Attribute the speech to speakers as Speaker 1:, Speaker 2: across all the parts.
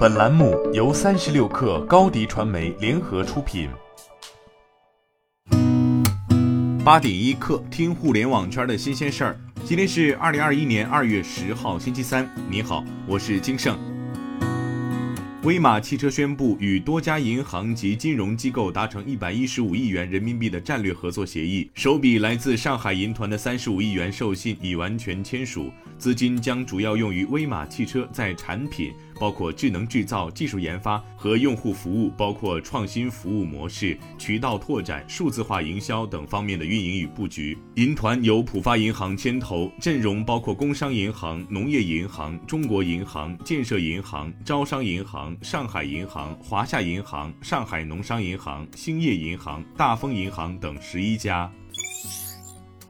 Speaker 1: 本栏目由三十六氪高低传媒联合出品。
Speaker 2: 八点一刻，听互联网圈的新鲜事儿。今天是二零二一年二月十号，星期三。你好，我是金盛。威马汽车宣布与多家银行及金融机构达成一百一十五亿元人民币的战略合作协议，首笔来自上海银团的三十五亿元授信已完全签署，资金将主要用于威马汽车在产品。包括智能制造、技术研发和用户服务，包括创新服务模式、渠道拓展、数字化营销等方面的运营与布局。银团由浦发银行牵头，阵容包括工商银行、农业银行、中国银行、建设银行、招商银行、上海银行、华夏银行、上海农商银行、兴业银行、大丰银行等十一家。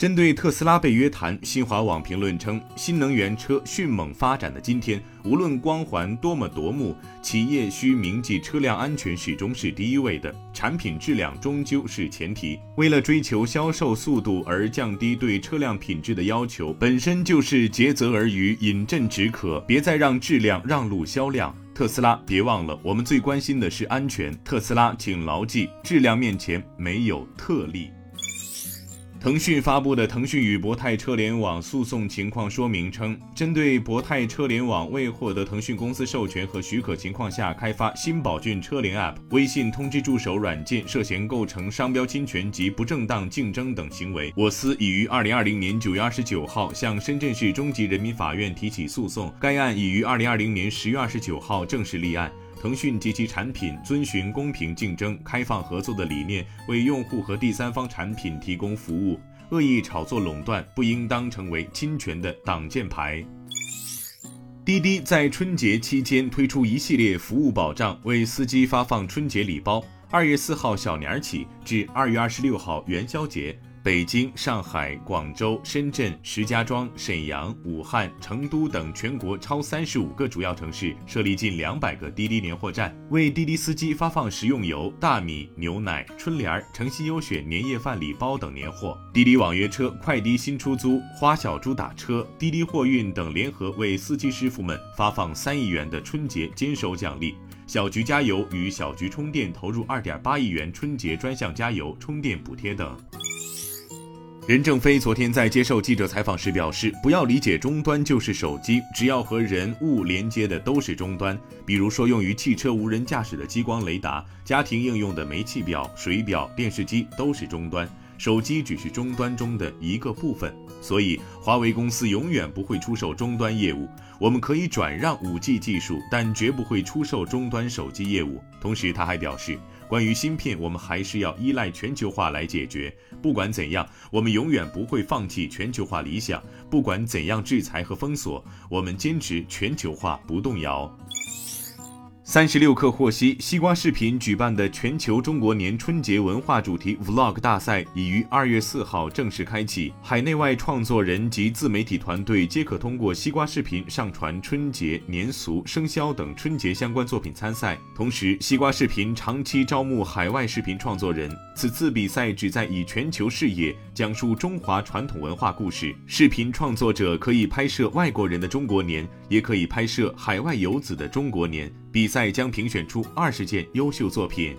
Speaker 2: 针对特斯拉被约谈，新华网评论称，新能源车迅猛发展的今天，无论光环多么夺目，企业需铭记车辆安全始终是第一位的，产品质量终究是前提。为了追求销售速度而降低对车辆品质的要求，本身就是竭泽而渔、饮鸩止渴。别再让质量让路销量。特斯拉，别忘了，我们最关心的是安全。特斯拉，请牢记，质量面前没有特例。腾讯发布的腾讯与博泰车联网诉讼情况说明称，针对博泰车联网未获得腾讯公司授权和许可情况下开发新宝骏车联 App、微信通知助手软件涉嫌构成商标侵权及不正当竞争等行为，我司已于二零二零年九月二十九号向深圳市中级人民法院提起诉讼，该案已于二零二零年十月二十九号正式立案。腾讯及其产品遵循公平竞争、开放合作的理念，为用户和第三方产品提供服务。恶意炒作垄断不应当成为侵权的挡箭牌。滴滴在春节期间推出一系列服务保障，为司机发放春节礼包。二月四号小年儿起至二月二十六号元宵节。北京、上海、广州、深圳、石家庄、沈阳、武汉、成都等全国超三十五个主要城市设立近两百个滴滴年货站，为滴滴司机发放食用油、大米、牛奶、春联、诚心优选年夜饭礼包等年货。滴滴网约车、快滴新出租、花小猪打车、滴滴货运等联合为司机师傅们发放三亿元的春节坚守奖励。小菊加油与小菊充电投入二点八亿元春节专项加油充电补贴等。任正非昨天在接受记者采访时表示，不要理解终端就是手机，只要和人物连接的都是终端。比如说，用于汽车无人驾驶的激光雷达，家庭应用的煤气表、水表、电视机都是终端，手机只是终端中的一个部分。所以，华为公司永远不会出售终端业务。我们可以转让 5G 技术，但绝不会出售终端手机业务。同时，他还表示。关于芯片，我们还是要依赖全球化来解决。不管怎样，我们永远不会放弃全球化理想。不管怎样制裁和封锁，我们坚持全球化不动摇。三十六氪获悉，西瓜视频举办的全球中国年春节文化主题 Vlog 大赛已于二月四号正式开启，海内外创作人及自媒体团队皆可通过西瓜视频上传春节、年俗、生肖等春节相关作品参赛。同时，西瓜视频长期招募海外视频创作人。此次比赛旨在以全球视野讲述中华传统文化故事。视频创作者可以拍摄外国人的中国年，也可以拍摄海外游子的中国年。比赛将评选出二十件优秀作品。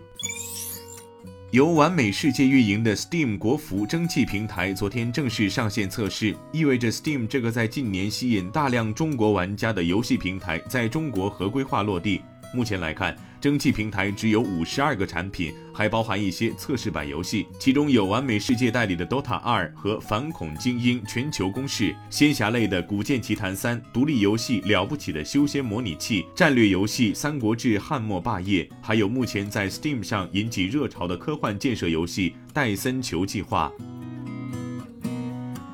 Speaker 2: 由完美世界运营的 Steam 国服蒸汽平台昨天正式上线测试，意味着 Steam 这个在近年吸引大量中国玩家的游戏平台在中国合规化落地。目前来看。蒸汽平台只有五十二个产品，还包含一些测试版游戏，其中有完美世界代理的《DOTA 二》和《反恐精英：全球攻势》，仙侠类的《古剑奇谭三》，独立游戏《了不起的修仙模拟器》，战略游戏《三国志：汉末霸业》，还有目前在 Steam 上引起热潮的科幻建设游戏《戴森球计划》。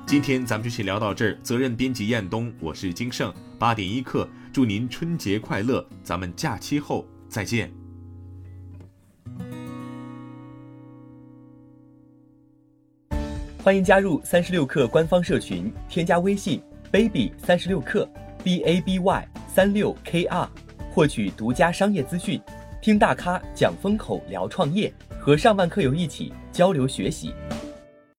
Speaker 2: 今天咱们就先聊到这儿，责任编辑彦东，我是金盛，八点一刻，祝您春节快乐，咱们假期后。再见。
Speaker 3: 欢迎加入三十六氪官方社群，添加微信 baby 三十六氪 b a b y 三六 k r，获取独家商业资讯，听大咖讲风口，聊创业，和上万课友一起交流学习。